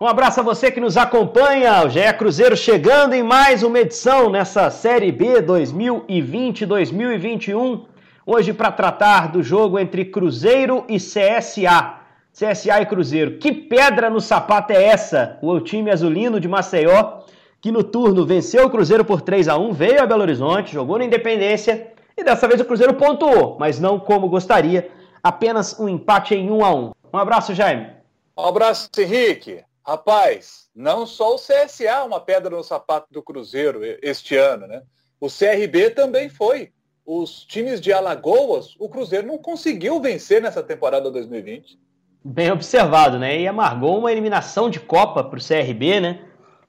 Um abraço a você que nos acompanha. O GE Cruzeiro chegando em mais uma edição nessa Série B 2020-2021. Hoje para tratar do jogo entre Cruzeiro e CSA. CSA e Cruzeiro. Que pedra no sapato é essa? O time azulino de Maceió, que no turno venceu o Cruzeiro por 3 a 1 veio a Belo Horizonte, jogou na Independência e dessa vez o Cruzeiro pontuou, mas não como gostaria. Apenas um empate em 1 a 1 Um abraço, Jaime. Um abraço, Henrique. Rapaz, não só o CSA uma pedra no sapato do Cruzeiro este ano, né? O CRB também foi. Os times de Alagoas, o Cruzeiro não conseguiu vencer nessa temporada 2020. Bem observado, né? E amargou uma eliminação de Copa para o CRB, né?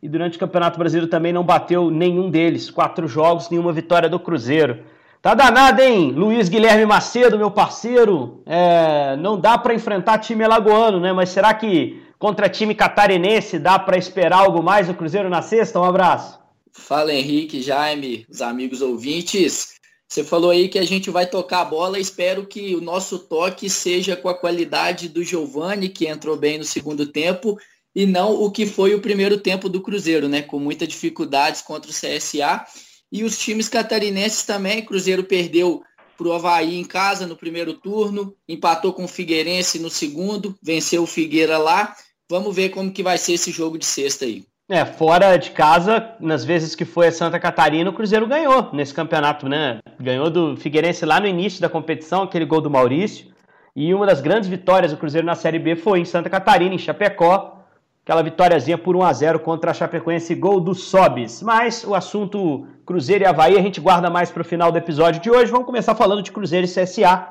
E durante o Campeonato Brasileiro também não bateu nenhum deles. Quatro jogos, nenhuma vitória do Cruzeiro. Tá danado, hein? Luiz Guilherme Macedo, meu parceiro. É, não dá para enfrentar time alagoano, né? Mas será que contra time catarinense, dá para esperar algo mais do Cruzeiro na sexta? Um abraço. Fala Henrique, Jaime, os amigos ouvintes. Você falou aí que a gente vai tocar a bola. Espero que o nosso toque seja com a qualidade do Giovani, que entrou bem no segundo tempo, e não o que foi o primeiro tempo do Cruzeiro, né? Com muitas dificuldades contra o CSA. E os times catarinenses também. Cruzeiro perdeu para o Havaí em casa no primeiro turno, empatou com o Figueirense no segundo, venceu o Figueira lá Vamos ver como que vai ser esse jogo de sexta aí. É, fora de casa, nas vezes que foi a Santa Catarina, o Cruzeiro ganhou nesse campeonato, né? Ganhou do Figueirense lá no início da competição, aquele gol do Maurício. E uma das grandes vitórias do Cruzeiro na Série B foi em Santa Catarina, em Chapecó. Aquela vitóriazinha por 1 a 0 contra a Chapecoense, gol do Sobis. Mas o assunto Cruzeiro e Havaí a gente guarda mais para o final do episódio de hoje. Vamos começar falando de Cruzeiro e CSA,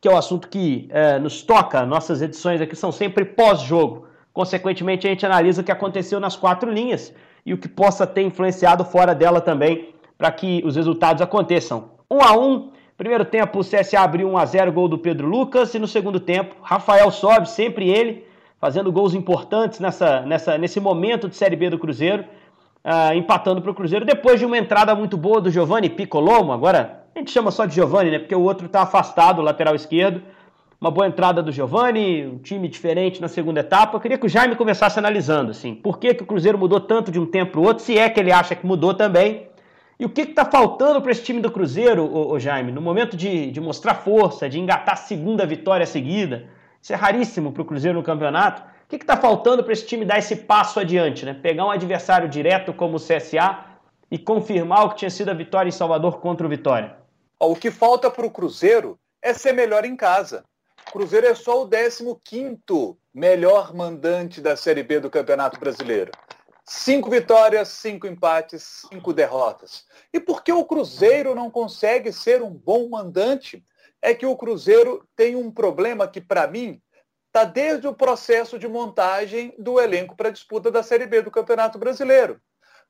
que é o assunto que é, nos toca. Nossas edições aqui são sempre pós-jogo. Consequentemente, a gente analisa o que aconteceu nas quatro linhas e o que possa ter influenciado fora dela também para que os resultados aconteçam. 1 um a 1 um, primeiro tempo o CSA abriu 1 a 0 gol do Pedro Lucas e no segundo tempo Rafael sobe, sempre ele, fazendo gols importantes nessa, nessa, nesse momento de Série B do Cruzeiro, uh, empatando para o Cruzeiro depois de uma entrada muito boa do Giovanni Piccolomo, agora a gente chama só de Giovanni, né, porque o outro está afastado, lateral esquerdo, uma boa entrada do Giovani, um time diferente na segunda etapa. Eu queria que o Jaime começasse analisando, assim, por que, que o Cruzeiro mudou tanto de um tempo para o outro, se é que ele acha que mudou também. E o que está faltando para esse time do Cruzeiro, ô, ô Jaime, no momento de, de, mostrar força, de engatar a segunda vitória seguida? Isso é raríssimo para o Cruzeiro no campeonato. O que está faltando para esse time dar esse passo adiante, né? Pegar um adversário direto como o CSA e confirmar o que tinha sido a vitória em Salvador contra o Vitória? O que falta para o Cruzeiro é ser melhor em casa. Cruzeiro é só o 15º melhor mandante da Série B do Campeonato Brasileiro. Cinco vitórias, cinco empates, cinco derrotas. E por que o Cruzeiro não consegue ser um bom mandante? É que o Cruzeiro tem um problema que, para mim, está desde o processo de montagem do elenco para a disputa da Série B do Campeonato Brasileiro.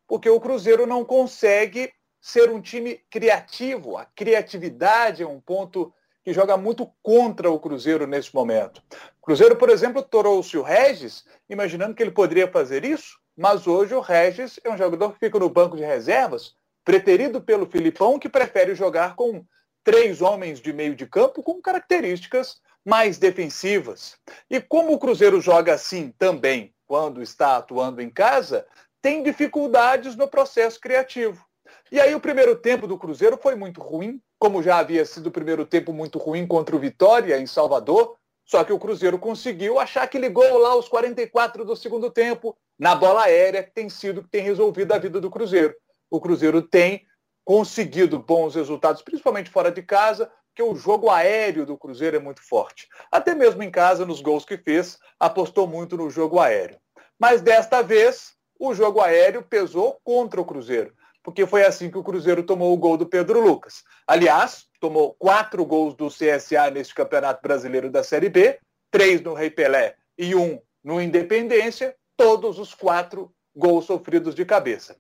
Porque o Cruzeiro não consegue ser um time criativo. A criatividade é um ponto que joga muito contra o Cruzeiro nesse momento. O Cruzeiro, por exemplo, trouxe o Regis, imaginando que ele poderia fazer isso, mas hoje o Regis é um jogador que fica no banco de reservas, preterido pelo Filipão, que prefere jogar com três homens de meio de campo com características mais defensivas. E como o Cruzeiro joga assim também quando está atuando em casa, tem dificuldades no processo criativo. E aí o primeiro tempo do Cruzeiro foi muito ruim, como já havia sido o primeiro tempo muito ruim contra o Vitória em Salvador, só que o Cruzeiro conseguiu achar aquele gol lá aos 44 do segundo tempo, na bola aérea, que tem sido que tem resolvido a vida do Cruzeiro. O Cruzeiro tem conseguido bons resultados, principalmente fora de casa, porque o jogo aéreo do Cruzeiro é muito forte. Até mesmo em casa, nos gols que fez, apostou muito no jogo aéreo. Mas desta vez, o jogo aéreo pesou contra o Cruzeiro porque foi assim que o Cruzeiro tomou o gol do Pedro Lucas. Aliás, tomou quatro gols do CSA neste Campeonato Brasileiro da Série B, três no Rei Pelé e um no Independência, todos os quatro gols sofridos de cabeça.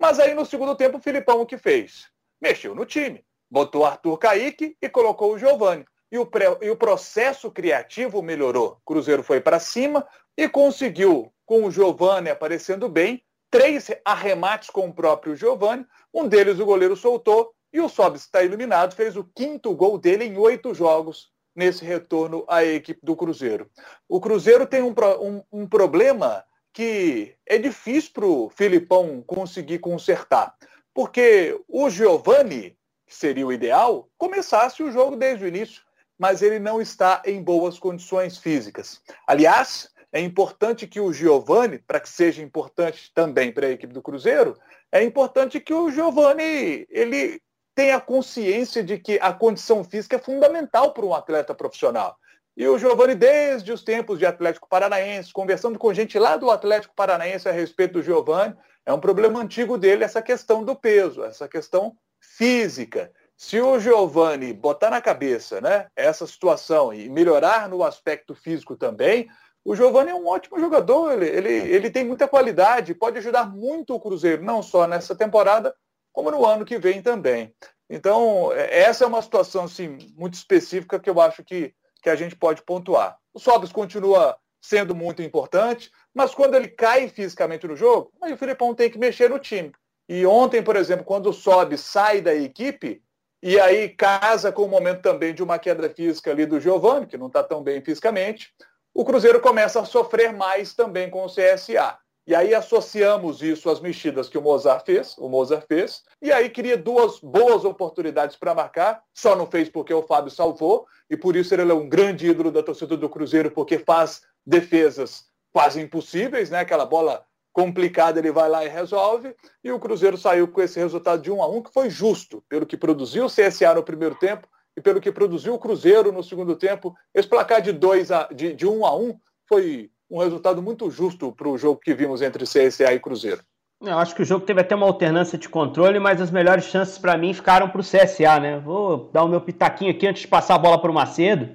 Mas aí no segundo tempo o Filipão o que fez? Mexeu no time, botou Arthur Caíque e colocou o Giovani. E o, pré, e o processo criativo melhorou. Cruzeiro foi para cima e conseguiu, com o Giovani aparecendo bem, três arremates com o próprio Giovani, um deles o goleiro soltou e o Sobis está iluminado, fez o quinto gol dele em oito jogos nesse retorno à equipe do Cruzeiro. O Cruzeiro tem um, um, um problema que é difícil para o Filipão conseguir consertar. Porque o Giovani, que seria o ideal, começasse o jogo desde o início, mas ele não está em boas condições físicas. Aliás, é importante que o Giovani, para que seja importante também para a equipe do Cruzeiro, é importante que o Giovani ele tenha consciência de que a condição física é fundamental para um atleta profissional. E o Giovani, desde os tempos de Atlético Paranaense, conversando com gente lá do Atlético Paranaense a respeito do Giovani, é um problema antigo dele essa questão do peso, essa questão física. Se o Giovani botar na cabeça né, essa situação e melhorar no aspecto físico também, o Giovani é um ótimo jogador, ele, ele, ele tem muita qualidade, pode ajudar muito o Cruzeiro, não só nessa temporada, como no ano que vem também. Então, é, essa é uma situação assim, muito específica que eu acho que, que a gente pode pontuar. O Sobis continua sendo muito importante, mas quando ele cai fisicamente no jogo, aí o Filipão tem que mexer no time. E ontem, por exemplo, quando o Sobe sai da equipe, e aí casa com o momento também de uma queda física ali do Giovani, que não está tão bem fisicamente, o Cruzeiro começa a sofrer mais também com o CSA. E aí associamos isso às mexidas que o Mozart fez, o Mozart fez, e aí cria duas boas oportunidades para marcar, só não fez porque o Fábio salvou, e por isso ele é um grande ídolo da torcida do Cruzeiro, porque faz defesas quase impossíveis, né? Aquela bola complicada ele vai lá e resolve, e o Cruzeiro saiu com esse resultado de 1 a 1 que foi justo, pelo que produziu o CSA no primeiro tempo e pelo que produziu o Cruzeiro no segundo tempo. Esse placar de, 2 a, de, de 1 a 1 foi um resultado muito justo para o jogo que vimos entre CSA e Cruzeiro. Eu acho que o jogo teve até uma alternância de controle, mas as melhores chances para mim ficaram para o CSA, né? Vou dar o meu pitaquinho aqui antes de passar a bola para o Macedo.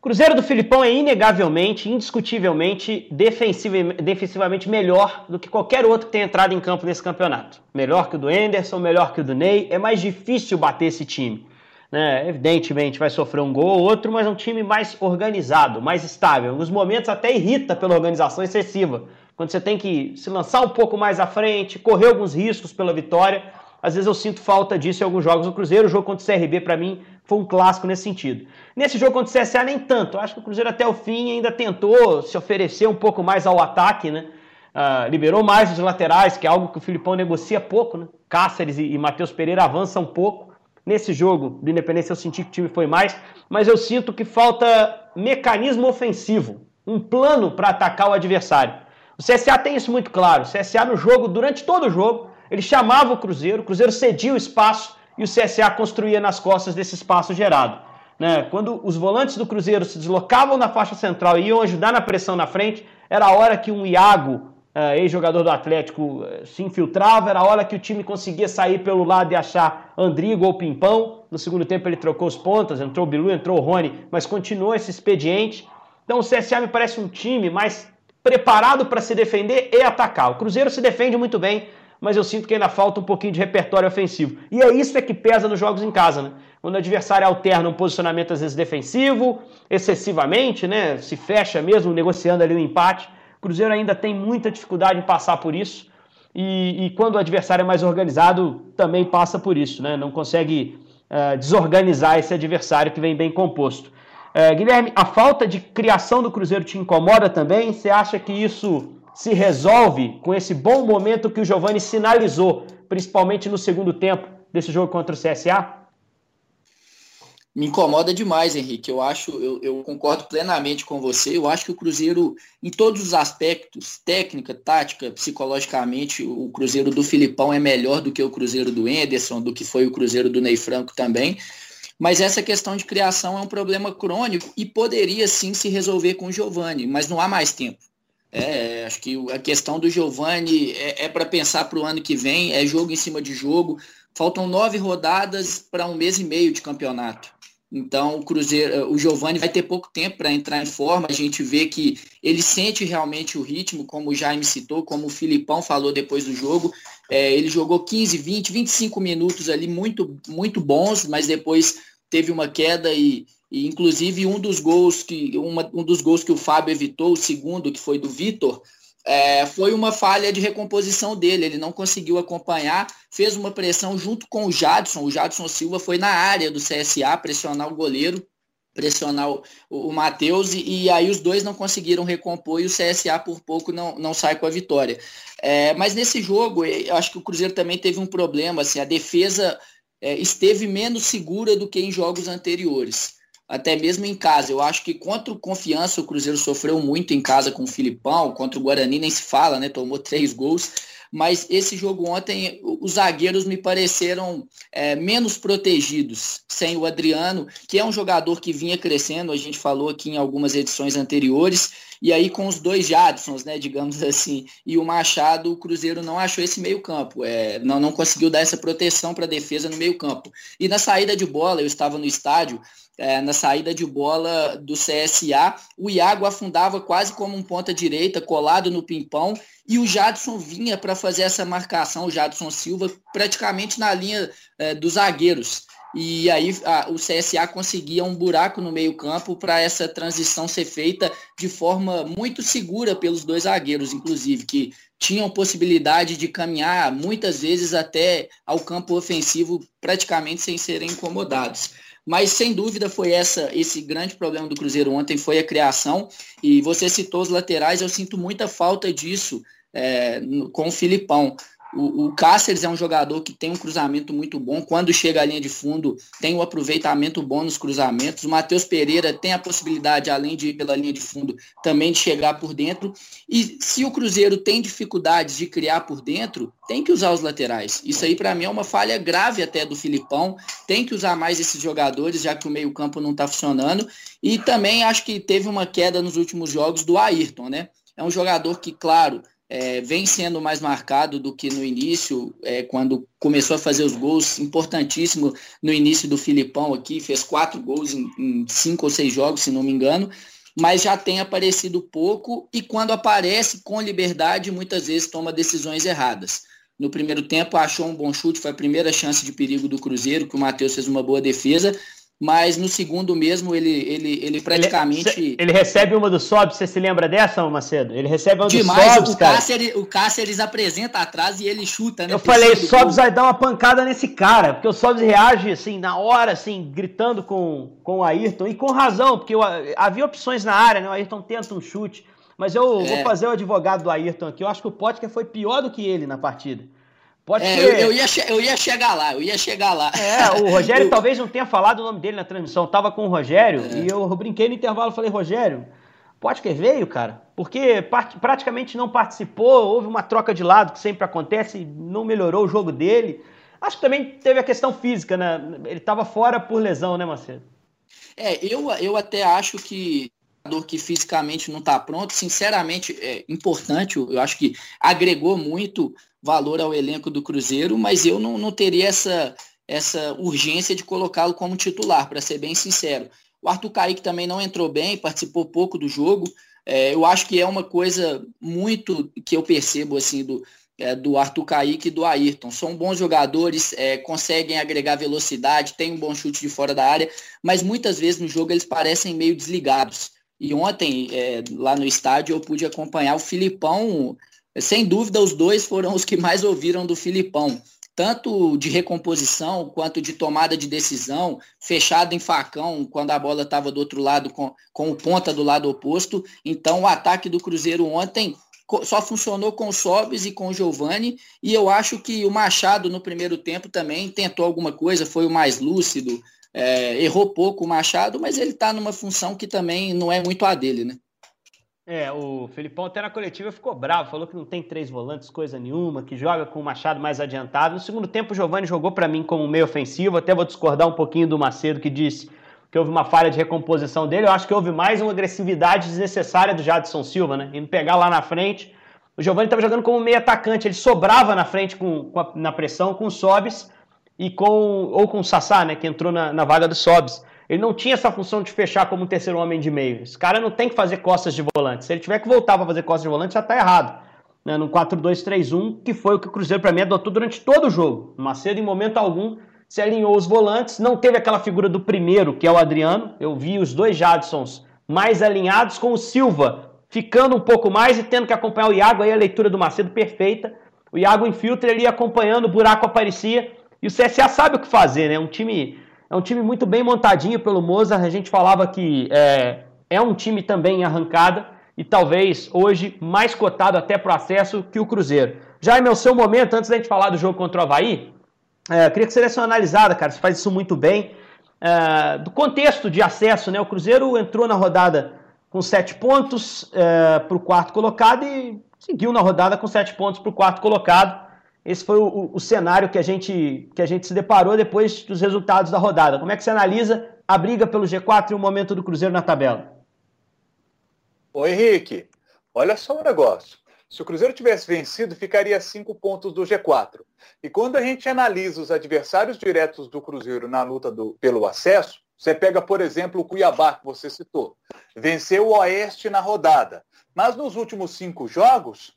Cruzeiro do Filipão é inegavelmente, indiscutivelmente, defensivamente melhor do que qualquer outro que tenha entrado em campo nesse campeonato. Melhor que o do Enderson, melhor que o do Ney. É mais difícil bater esse time. Né? Evidentemente vai sofrer um gol ou outro, mas é um time mais organizado, mais estável. Alguns momentos até irrita pela organização excessiva. Quando você tem que se lançar um pouco mais à frente, correr alguns riscos pela vitória. Às vezes eu sinto falta disso em alguns jogos do Cruzeiro. O jogo contra o CRB, para mim, foi um clássico nesse sentido. Nesse jogo contra o CSA, nem tanto. Acho que o Cruzeiro até o fim ainda tentou se oferecer um pouco mais ao ataque, né? Uh, liberou mais os laterais, que é algo que o Filipão negocia pouco, né? Cáceres e, e Matheus Pereira avançam um pouco. Nesse jogo do Independência eu senti que o time foi mais, mas eu sinto que falta mecanismo ofensivo, um plano para atacar o adversário. O CSA tem isso muito claro. O CSA no jogo, durante todo o jogo, ele chamava o Cruzeiro, o Cruzeiro cedia o espaço e o CSA construía nas costas desse espaço gerado. Né? Quando os volantes do Cruzeiro se deslocavam na faixa central e iam ajudar na pressão na frente, era a hora que um Iago, uh, ex-jogador do Atlético, uh, se infiltrava, era a hora que o time conseguia sair pelo lado e achar Andrigo ou Pimpão. No segundo tempo ele trocou os pontas, entrou o Bilu, entrou o Rony, mas continuou esse expediente. Então o CSA me parece um time mais preparado para se defender e atacar. O Cruzeiro se defende muito bem, mas eu sinto que ainda falta um pouquinho de repertório ofensivo. E é isso é que pesa nos jogos em casa, né? Quando o adversário alterna um posicionamento às vezes defensivo, excessivamente, né? Se fecha mesmo, negociando ali o um empate. Cruzeiro ainda tem muita dificuldade em passar por isso. E, e, quando o adversário é mais organizado, também passa por isso, né? Não consegue uh, desorganizar esse adversário que vem bem composto. Uh, Guilherme, a falta de criação do Cruzeiro te incomoda também? Você acha que isso se resolve com esse bom momento que o Giovani sinalizou, principalmente no segundo tempo desse jogo contra o CSA? Me incomoda demais, Henrique. Eu acho, eu, eu, concordo plenamente com você. Eu acho que o Cruzeiro, em todos os aspectos, técnica, tática, psicologicamente, o Cruzeiro do Filipão é melhor do que o Cruzeiro do Enderson, do que foi o Cruzeiro do Ney Franco também. Mas essa questão de criação é um problema crônico e poderia sim se resolver com o Giovani, mas não há mais tempo. É, acho que a questão do Giovani é, é para pensar para o ano que vem, é jogo em cima de jogo. Faltam nove rodadas para um mês e meio de campeonato. Então o Cruzeiro, o Giovani vai ter pouco tempo para entrar em forma. A gente vê que ele sente realmente o ritmo, como o Jaime citou, como o Filipão falou depois do jogo. É, ele jogou 15, 20, 25 minutos ali muito, muito bons, mas depois teve uma queda e, e inclusive um dos gols que uma, um dos gols que o Fábio evitou, o segundo que foi do Vitor, é, foi uma falha de recomposição dele. Ele não conseguiu acompanhar, fez uma pressão junto com o Jadson. O Jadson Silva foi na área do CSA pressionar o goleiro pressionar o, o Matheus e, e, aí os dois não conseguiram recompor e o CSA por pouco não, não sai com a vitória. É, mas nesse jogo, eu acho que o Cruzeiro também teve um problema, assim, a defesa é, esteve menos segura do que em jogos anteriores. Até mesmo em casa. Eu acho que contra o Confiança o Cruzeiro sofreu muito em casa com o Filipão, contra o Guarani nem se fala, né? Tomou três gols mas esse jogo ontem, os zagueiros me pareceram é, menos protegidos sem o Adriano, que é um jogador que vinha crescendo, a gente falou aqui em algumas edições anteriores, e aí com os dois Jadsons, né, digamos assim, e o Machado, o Cruzeiro não achou esse meio campo, é, não, não conseguiu dar essa proteção para a defesa no meio campo. E na saída de bola, eu estava no estádio, é, na saída de bola do CSA, o Iago afundava quase como um ponta direita, colado no pimpão, e o Jadson vinha para fazer essa marcação, o Jadson Silva, praticamente na linha é, dos zagueiros. E aí a, o CSA conseguia um buraco no meio-campo para essa transição ser feita de forma muito segura pelos dois zagueiros, inclusive, que tinham possibilidade de caminhar muitas vezes até ao campo ofensivo praticamente sem serem incomodados. Mas sem dúvida foi essa esse grande problema do Cruzeiro ontem foi a criação e você citou os laterais, eu sinto muita falta disso é, com o Filipão. O, o Cáceres é um jogador que tem um cruzamento muito bom. Quando chega à linha de fundo, tem um aproveitamento bom nos cruzamentos. O Matheus Pereira tem a possibilidade, além de ir pela linha de fundo, também de chegar por dentro. E se o Cruzeiro tem dificuldades de criar por dentro, tem que usar os laterais. Isso aí, para mim, é uma falha grave até do Filipão. Tem que usar mais esses jogadores, já que o meio-campo não está funcionando. E também acho que teve uma queda nos últimos jogos do Ayrton, né? É um jogador que, claro, é, vem sendo mais marcado do que no início, é, quando começou a fazer os gols, importantíssimo no início do Filipão aqui, fez quatro gols em, em cinco ou seis jogos, se não me engano, mas já tem aparecido pouco e quando aparece com liberdade, muitas vezes toma decisões erradas. No primeiro tempo achou um bom chute, foi a primeira chance de perigo do Cruzeiro, que o Matheus fez uma boa defesa, mas no segundo mesmo ele, ele, ele praticamente. Ele, ele recebe uma do Sobs, você se lembra dessa, Macedo? Ele recebe uma Demais, do Sobs, o cara. Cáceres, o Cáceres apresenta atrás e ele chuta, né? Eu falei, Sobs vai dar uma pancada nesse cara, porque o Sobs reage assim, na hora, assim, gritando com, com o Ayrton, e com razão, porque eu, havia opções na área, né? O Ayrton tenta um chute. Mas eu é. vou fazer o advogado do Ayrton aqui. Eu acho que o Potker foi pior do que ele na partida. Pode é, eu, eu, ia eu ia chegar lá, eu ia chegar lá. É, o Rogério talvez não tenha falado o nome dele na transmissão. Eu tava com o Rogério é. e eu brinquei no intervalo falei, Rogério, pode que veio, cara? Porque praticamente não participou, houve uma troca de lado que sempre acontece, não melhorou o jogo dele. Acho que também teve a questão física, né? Ele estava fora por lesão, né, Macedo? É, eu, eu até acho que que fisicamente não está pronto, sinceramente é importante, eu acho que agregou muito valor ao elenco do Cruzeiro, mas eu não, não teria essa, essa urgência de colocá-lo como titular, para ser bem sincero. O Arthur Kaique também não entrou bem, participou pouco do jogo. É, eu acho que é uma coisa muito que eu percebo assim do, é, do Arthur Kaique e do Ayrton. São bons jogadores, é, conseguem agregar velocidade, têm um bom chute de fora da área, mas muitas vezes no jogo eles parecem meio desligados. E ontem, é, lá no estádio, eu pude acompanhar o Filipão sem dúvida, os dois foram os que mais ouviram do Filipão, tanto de recomposição quanto de tomada de decisão, fechado em facão quando a bola estava do outro lado com, com o ponta do lado oposto. Então, o ataque do Cruzeiro ontem só funcionou com o Sobis e com o Giovani, e eu acho que o Machado no primeiro tempo também tentou alguma coisa, foi o mais lúcido, é, errou pouco o Machado, mas ele está numa função que também não é muito a dele, né? É, o Felipão até na coletiva ficou bravo, falou que não tem três volantes, coisa nenhuma, que joga com o Machado mais adiantado. No segundo tempo, o Giovani jogou para mim como meio ofensivo, até vou discordar um pouquinho do Macedo, que disse que houve uma falha de recomposição dele. Eu acho que houve mais uma agressividade desnecessária do Jadson Silva, né? Indo pegar lá na frente. O Giovani estava jogando como meio atacante, ele sobrava na frente com, com a, na pressão com o Sobis e com ou com o Sassá, né, que entrou na, na vaga do Sobis. Ele não tinha essa função de fechar como um terceiro homem de meio. Esse cara não tem que fazer costas de volante. Se ele tiver que voltar para fazer costas de volante, já está errado. Né? No 4-2-3-1, que foi o que o Cruzeiro, para mim, adotou durante todo o jogo. Macedo, em momento algum, se alinhou os volantes. Não teve aquela figura do primeiro, que é o Adriano. Eu vi os dois Jadsons mais alinhados com o Silva, ficando um pouco mais e tendo que acompanhar o Iago. Aí a leitura do Macedo perfeita. O Iago infiltra, ele acompanhando, o buraco aparecia. E o CSA sabe o que fazer, né? Um time É um time muito bem montadinho pelo Mozart. A gente falava que é, é um time também em arrancada e talvez hoje mais cotado até para o acesso que o Cruzeiro. Já é o seu momento, antes da gente falar do jogo contra o Havaí, é, queria que você desse uma analisada, cara. Você faz isso muito bem. É, do contexto de acesso, né? O Cruzeiro entrou na rodada com sete pontos é, para o quarto colocado e seguiu na rodada com sete pontos para o quarto colocado. Esse foi o, o, cenário que a, gente, que a gente se deparou depois dos resultados da rodada. Como é que você analisa a briga pelo G4 e o momento do Cruzeiro na tabela? Ô Henrique, olha só um negócio. Se o Cruzeiro tivesse vencido, ficaria cinco pontos do G4. E quando a gente analisa os adversários diretos do Cruzeiro na luta do, pelo acesso, você pega, por exemplo, o Cuiabá, que você citou. Venceu o Oeste na rodada. Mas nos últimos cinco jogos,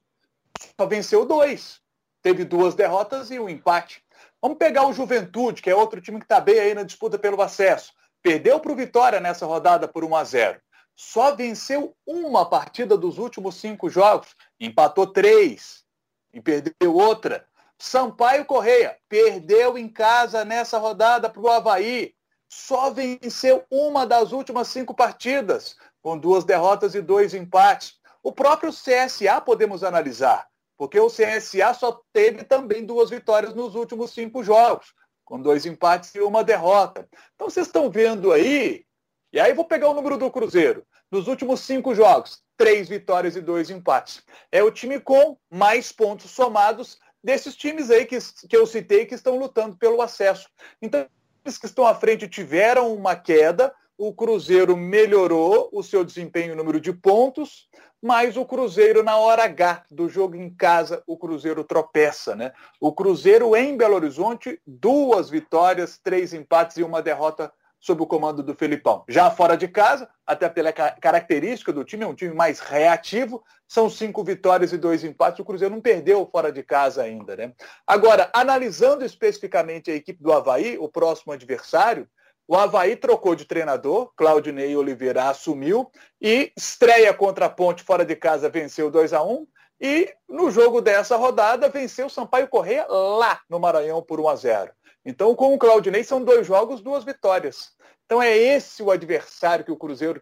só venceu dois. Teve duas derrotas e um empate. Vamos pegar o Juventude, que é outro time que está bem aí na disputa pelo acesso. Perdeu para o Vitória nessa rodada por 1 a 0 só venceu uma partida dos últimos cinco jogos, empatou três e perdeu outra. Sampaio Correia perdeu em casa nessa rodada para o Havaí, só venceu uma das últimas cinco partidas, com duas derrotas e dois empates. O próprio CSA podemos analisar, porque o CSA só teve também duas vitórias nos últimos cinco jogos, com dois empates e uma derrota. Então vocês estão vendo aí e aí vou pegar o número do Cruzeiro. Nos últimos cinco jogos, três vitórias e dois empates. É o time com mais pontos somados desses times aí que, que eu citei que estão lutando pelo acesso. Então, eles que estão à frente tiveram uma queda, o Cruzeiro melhorou o seu desempenho, o número de pontos, mas o Cruzeiro, na hora H do jogo em casa, o Cruzeiro tropeça. Né? O Cruzeiro em Belo Horizonte, duas vitórias, três empates e uma derrota sob o comando do Felipão. Já fora de casa, até pela característica do time, é um time mais reativo, são cinco vitórias e dois empates. O Cruzeiro não perdeu fora de casa ainda, né? Agora, analisando especificamente a equipe do Havaí, o próximo adversário, o Havaí trocou de treinador, Claudinei Oliveira assumiu e estreia contra a Ponte fora de casa, venceu 2 a 1 e no jogo dessa rodada venceu Sampaio Correia lá no Maranhão por 1 a 0. Então, com o Claudinei, são dois jogos, duas vitórias. Então, é esse o adversário que o Cruzeiro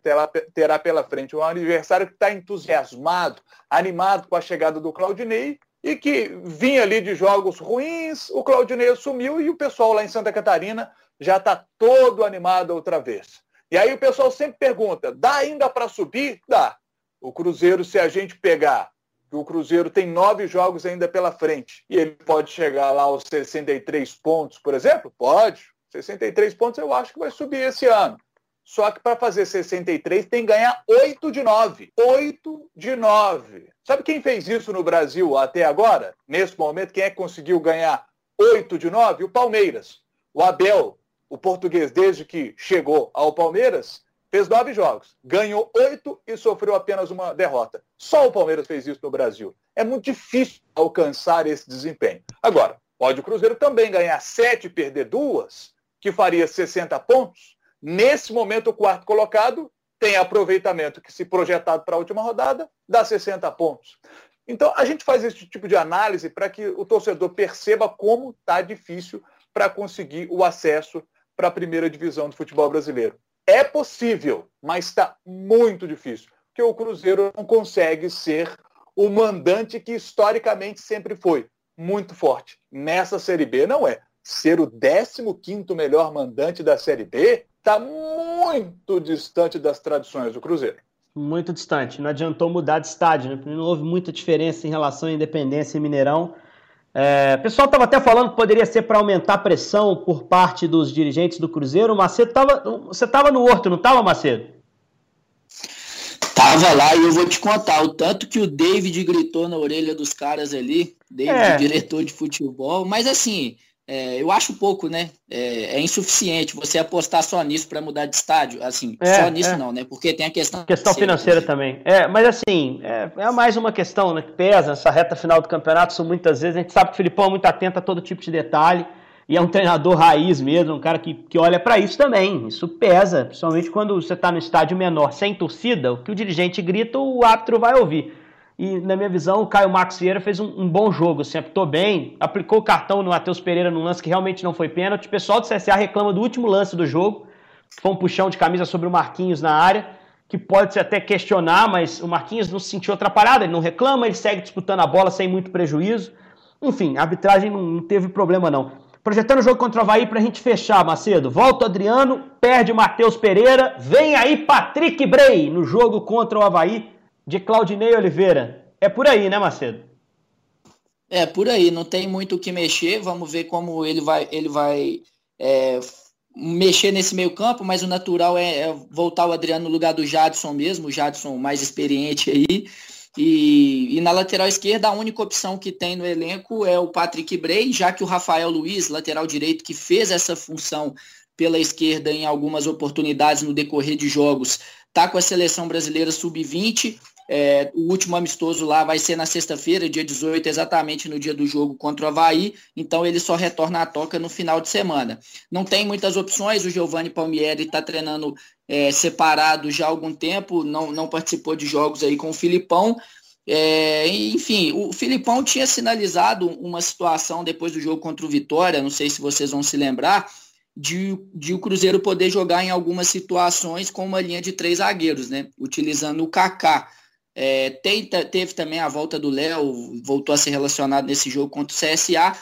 terá pela frente. Um adversário que está entusiasmado, animado com a chegada do Claudinei e que vinha ali de jogos ruins, o Claudinei assumiu e o pessoal lá em Santa Catarina já está todo animado outra vez. E aí o pessoal sempre pergunta: dá ainda para subir? Dá. O Cruzeiro, se a gente pegar o Cruzeiro tem nove jogos ainda pela frente e ele pode chegar lá aos 63 pontos, por exemplo? Pode. 63 pontos eu acho que vai subir esse ano. Só que para fazer 63 tem que ganhar 8 de 9. 8 de 9. Sabe quem fez isso no Brasil até agora? Nesse momento, quem é que conseguiu ganhar 8 de 9? O Palmeiras. O Abel, o português, desde que chegou ao Palmeiras, Fez nove jogos, ganhou oito e sofreu apenas uma derrota. Só o Palmeiras fez isso no Brasil. É muito difícil alcançar esse desempenho. Agora, pode o Cruzeiro também ganhar sete e perder duas, que faria 60 pontos. Nesse momento, o quarto colocado tem aproveitamento que, se projetado para a última rodada, dá 60 pontos. Então, a gente faz esse tipo de análise para que o torcedor perceba como está difícil para conseguir o acesso para a primeira divisão do futebol brasileiro. É possível, mas está muito difícil, porque o Cruzeiro não consegue ser o mandante que historicamente sempre foi, muito forte. Nessa Série B não é. Ser o 15º melhor mandante da Série B está muito distante das tradições do Cruzeiro. Muito distante. Não adiantou mudar de estádio, né? Não houve muita diferença em relação à Independência e Mineirão. É, o pessoal estava até falando que poderia ser para aumentar a pressão por parte dos dirigentes do Cruzeiro. O Macedo tava, você estava no Horto, não estava, Macedo? Tava lá e eu vou te contar o tanto que o David gritou na orelha dos caras ali, David, é. diretor de futebol, mas assim, é, eu acho pouco, né? É, é, insuficiente você apostar só nisso para mudar de estádio. Assim, é, só nisso é. não, né? Porque tem a questão. Questão financeira, também. É, mas assim, é, é, mais uma questão né, que pesa nessa reta final do campeonato. Isso muitas vezes a gente sabe que o Filipão é muito atento a todo tipo de detalhe. E é um treinador raiz mesmo, um cara que, que olha para isso também. Isso pesa, principalmente quando você está no estádio menor, sem torcida, o que o dirigente grita, o árbitro vai ouvir. E, na minha visão, o Caio Max Vieira fez um, um bom jogo, assim, apitou bem, aplicou o cartão no Matheus Pereira num lance que realmente não foi pênalti. O pessoal do CSA reclama do último lance do jogo, que foi um puxão de camisa sobre o Marquinhos na área, que pode se até questionar, mas o Marquinhos não se sentiu atrapalhado, ele não reclama, ele segue disputando a bola sem muito prejuízo. Enfim, a arbitragem não, não teve problema não. Projetando o jogo contra o Havaí para a gente fechar, Macedo. Volta o Adriano, perde o Matheus Pereira, vem aí Patrick Bray no jogo contra o Havaí de Claudinei Oliveira. É por aí, né, Macedo? É, por aí, não tem muito o que mexer, vamos ver como ele vai, ele vai é, mexer nesse meio campo, mas o natural é, é, voltar o Adriano no lugar do Jadson mesmo, o Jadson mais experiente aí, e, e, na lateral esquerda, a única opção que tem no elenco é o Patrick Bray, já que o Rafael Luiz, lateral direito, que fez essa função pela esquerda em algumas oportunidades no decorrer de jogos, está com a seleção brasileira sub-20. É, o último amistoso lá vai ser na sexta-feira, dia 18, exatamente no dia do jogo contra o Havaí, então ele só retorna à toca no final de semana. Não tem muitas opções, o Giovanni Palmieri está treinando é, separado já há algum tempo, não, não participou de jogos aí com o Filipão. É, enfim, o Filipão tinha sinalizado uma situação depois do jogo contra o Vitória, não sei se vocês vão se lembrar, de, de o Cruzeiro poder jogar em algumas situações com uma linha de três zagueiros, né? Utilizando o Kaká. É, tem, teve também a volta do Léo, voltou a ser relacionado nesse jogo contra o CSA.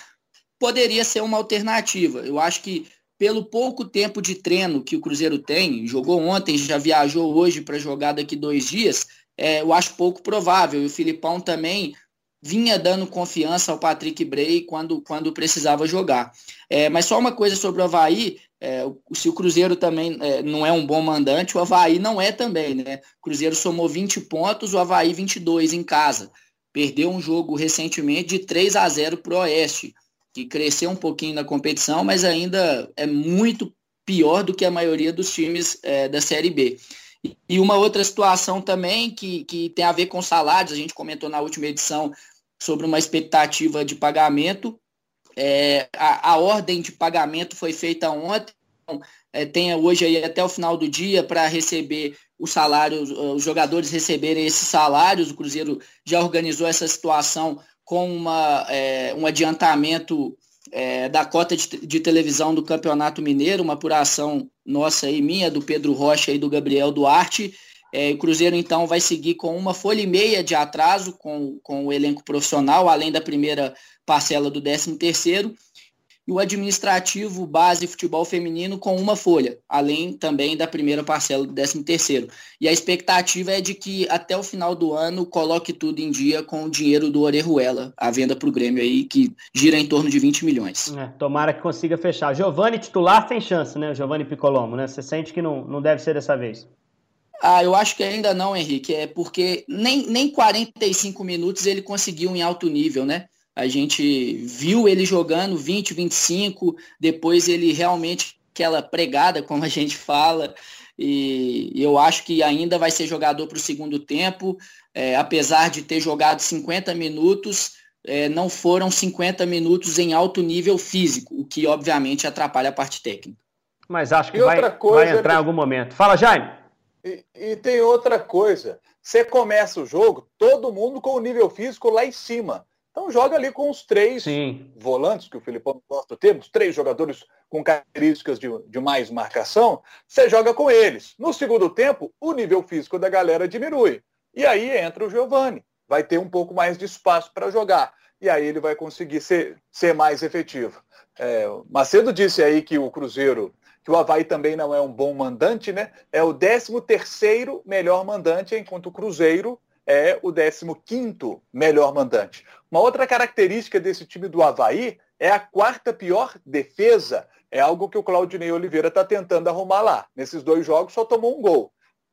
Poderia ser uma alternativa. Eu acho que pelo pouco tempo de treino que o Cruzeiro tem, jogou ontem, já viajou hoje para jogar daqui dois dias, é, eu acho pouco provável. E o Filipão também vinha dando confiança ao Patrick Bray quando, quando precisava jogar. É, mas só uma coisa sobre o Havaí, é, se o Cruzeiro também é, não é um bom mandante, o Havaí não é também, né? O Cruzeiro somou 20 pontos, o Havaí 22 em casa. Perdeu um jogo recentemente de 3 a 0 para o Oeste que cresceu um pouquinho na competição, mas ainda é muito pior do que a maioria dos times é, da Série B. E uma outra situação também que, que tem a ver com salários, a gente comentou na última edição sobre uma expectativa de pagamento. É, a, a, ordem de pagamento foi feita ontem, então, é, tem hoje aí até o final do dia para receber o salário, os jogadores receberem esses salários. O Cruzeiro já organizou essa situação com uma, é, um adiantamento é, da cota de, de, televisão do Campeonato Mineiro, uma apuração nossa e minha, do Pedro Rocha e do Gabriel Duarte. É, o Cruzeiro, então, vai seguir com uma folha e meia de atraso com, com o elenco profissional, além da primeira parcela do 13 terceiro e o administrativo base futebol feminino com uma folha, além também da primeira parcela do 13 terceiro. E a expectativa é de que até o final do ano coloque tudo em dia com o dinheiro do Orejuela, a venda para o Grêmio aí, que gira em torno de 20 milhões. É, tomara que consiga fechar. Giovanni titular sem chance, né? Giovanni Picolomo, né? Você sente que não, não deve ser dessa vez? Ah, eu acho que ainda não, Henrique. É porque nem, nem 45 minutos ele conseguiu em alto nível, né? A gente viu ele jogando 20, 25, depois ele realmente aquela pregada, como a gente fala, e eu acho que ainda vai ser jogador para o segundo tempo, é, apesar de ter jogado 50 minutos, é, não foram 50 minutos em alto nível físico, o que obviamente atrapalha a parte técnica. Mas acho que vai, vai, entrar é... em algum momento. Fala, Jaime. E, e, tem outra coisa. Você começa o jogo, todo mundo com o nível físico lá em cima. Então joga ali com os três Sim. volantes, que o Filipão gosta de ter, os três jogadores com características de, de mais marcação, você joga com eles. No segundo tempo, o nível físico da galera diminui. E aí entra o Giovani. Vai ter um pouco mais de espaço para jogar. E aí ele vai conseguir ser, ser mais efetivo. É, Macedo disse aí que o Cruzeiro, que o Havaí também não é um bom mandante, né? É o 13 terceiro melhor mandante, enquanto o Cruzeiro é o 15º melhor mandante. Uma outra característica desse time do Havaí é a quarta pior defesa. É algo que o Claudinei Oliveira está tentando arrumar lá. Nesses dois jogos só tomou um gol.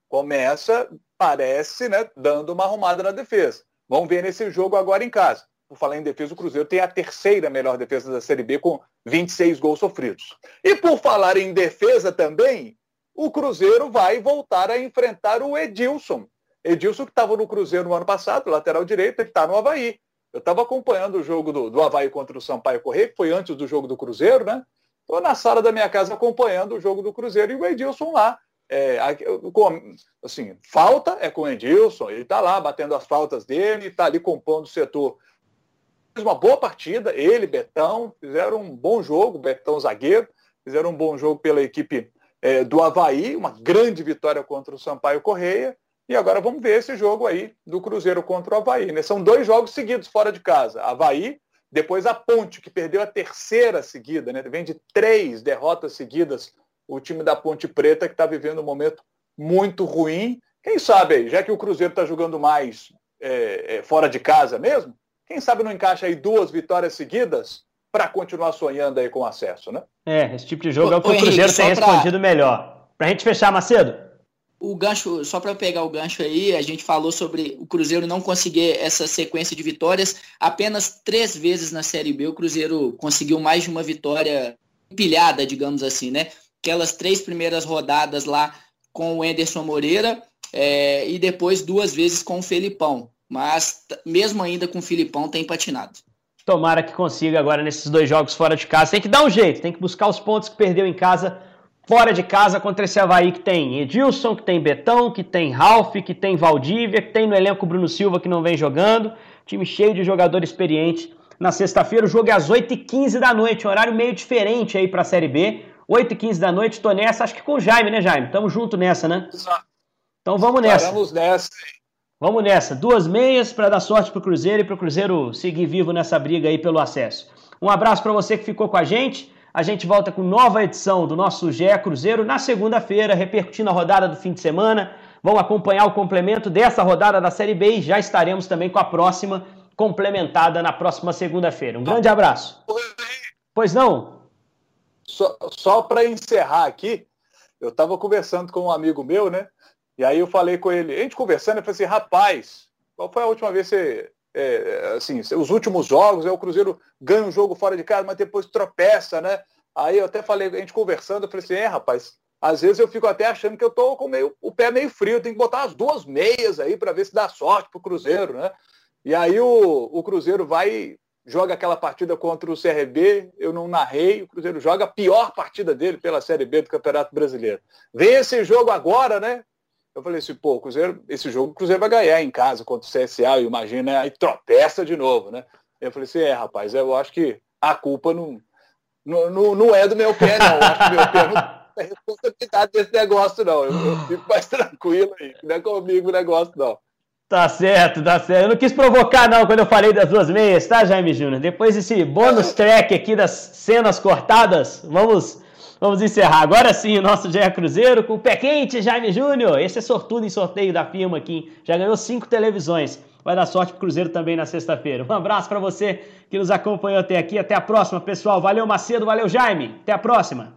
Começa, parece, né, dando uma arrumada na defesa. Vamos ver nesse jogo agora em casa. Por falar em defesa, o Cruzeiro tem a terceira melhor defesa da Série B com 26 gols sofridos. E por falar em defesa também, o Cruzeiro vai voltar a enfrentar o Edilson, Edilson, que estava no Cruzeiro no ano passado, lateral direito, ele está no Havaí. Eu estava acompanhando o jogo do, do Havaí contra o Sampaio Correia, que foi antes do jogo do Cruzeiro, né? Estou na sala da minha casa acompanhando o jogo do Cruzeiro e o Edilson lá. É, assim, falta é com o Edilson, ele está lá batendo as faltas dele, está ali compondo o setor. Fez uma boa partida, ele, Betão, fizeram um bom jogo, Betão zagueiro, fizeram um bom jogo pela equipe é, do Havaí, uma grande vitória contra o Sampaio Correia. E agora vamos ver esse jogo aí do Cruzeiro contra o Havaí. Né? São dois jogos seguidos fora de casa. Havaí, depois a Ponte, que perdeu a terceira seguida, né? Vem de três derrotas seguidas o time da Ponte Preta, que está vivendo um momento muito ruim. Quem sabe aí, já que o Cruzeiro está jogando mais é, é, fora de casa mesmo, quem sabe não encaixa aí duas vitórias seguidas para continuar sonhando aí com acesso, né? É, esse tipo de jogo ô, é o que o Cruzeiro Henrique, tem respondido pra... melhor. Para a gente fechar, Macedo? O gancho, só para pegar o gancho aí, a gente falou sobre o Cruzeiro não conseguir essa sequência de vitórias. Apenas três vezes na Série B o Cruzeiro conseguiu mais de uma vitória empilhada, digamos assim, né? Aquelas três primeiras rodadas lá com o Enderson Moreira é, e depois duas vezes com o Felipão. Mas mesmo ainda com o Filipão tem patinado. Tomara que consiga agora nesses dois jogos fora de casa. Tem que dar um jeito, tem que buscar os pontos que perdeu em casa, fora de casa contra esse Havaí que tem Edilson, que tem Betão, que tem Ralph, que tem Valdívia, que tem no elenco Bruno Silva que não vem jogando. Time cheio de jogador experiente. Na sexta-feira o jogo é às 8h15 da noite, um horário meio diferente aí para a Série B. 8h15 da noite, tô nessa, acho que com o Jaime, né, Jaime? Tamo junto nessa, né? Então vamos nessa. Vamos nessa. Vamos nessa. Duas meias para dar sorte pro Cruzeiro e pro Cruzeiro seguir vivo nessa briga aí pelo acesso. Um abraço para você que ficou com a gente. A gente volta com nova edição do nosso GE Cruzeiro na segunda-feira, repercutindo a rodada do fim de semana. Vão acompanhar o complemento dessa rodada da Série B e já estaremos também com a próxima complementada na próxima segunda-feira. Um grande abraço. Pois não? Só, só para encerrar aqui, eu estava conversando com um amigo meu, né? E aí eu falei com ele, a gente conversando, eu falei assim, rapaz, qual foi a última vez que você. É, assim, os últimos jogos, é o Cruzeiro ganha um jogo fora de casa, mas depois tropeça, né? Aí eu até falei, a gente conversando, eu falei assim, é, rapaz, às vezes eu fico até achando que eu tô com meio, o pé meio frio, tem que botar as duas meias aí para ver se dá sorte pro Cruzeiro, né? E aí o, o Cruzeiro vai joga aquela partida contra o CRB, eu não narrei, o Cruzeiro joga a pior partida dele pela Série B do Campeonato Brasileiro. Vem esse jogo agora, né? Eu falei assim, pô, Cruzeiro, esse jogo o Cruzeiro vai ganhar em casa contra o CSA, eu imagino, né? Aí tropeça de novo, né? Eu falei assim, é, rapaz, eu acho que a culpa não, não, não é do meu pé, não. Eu acho que meu pé não tem responsabilidade desse negócio, não. Eu, eu fico mais tranquilo aí. Não é comigo o negócio, não. Tá certo, tá certo. Eu não quis provocar, não, quando eu falei das duas meias, tá, Jaime Júnior? Depois desse bônus track aqui das cenas cortadas, vamos, vamos encerrar. Agora sim, o nosso GE Cruzeiro com o pé quente, Jaime Júnior. Esse é sortudo em sorteio da firma aqui. Já ganhou cinco televisões. Vai dar sorte pro Cruzeiro também na sexta-feira. Um abraço para você que nos acompanhou até aqui. Até a próxima, pessoal. Valeu, Macedo. Valeu, Jaime. Até a próxima.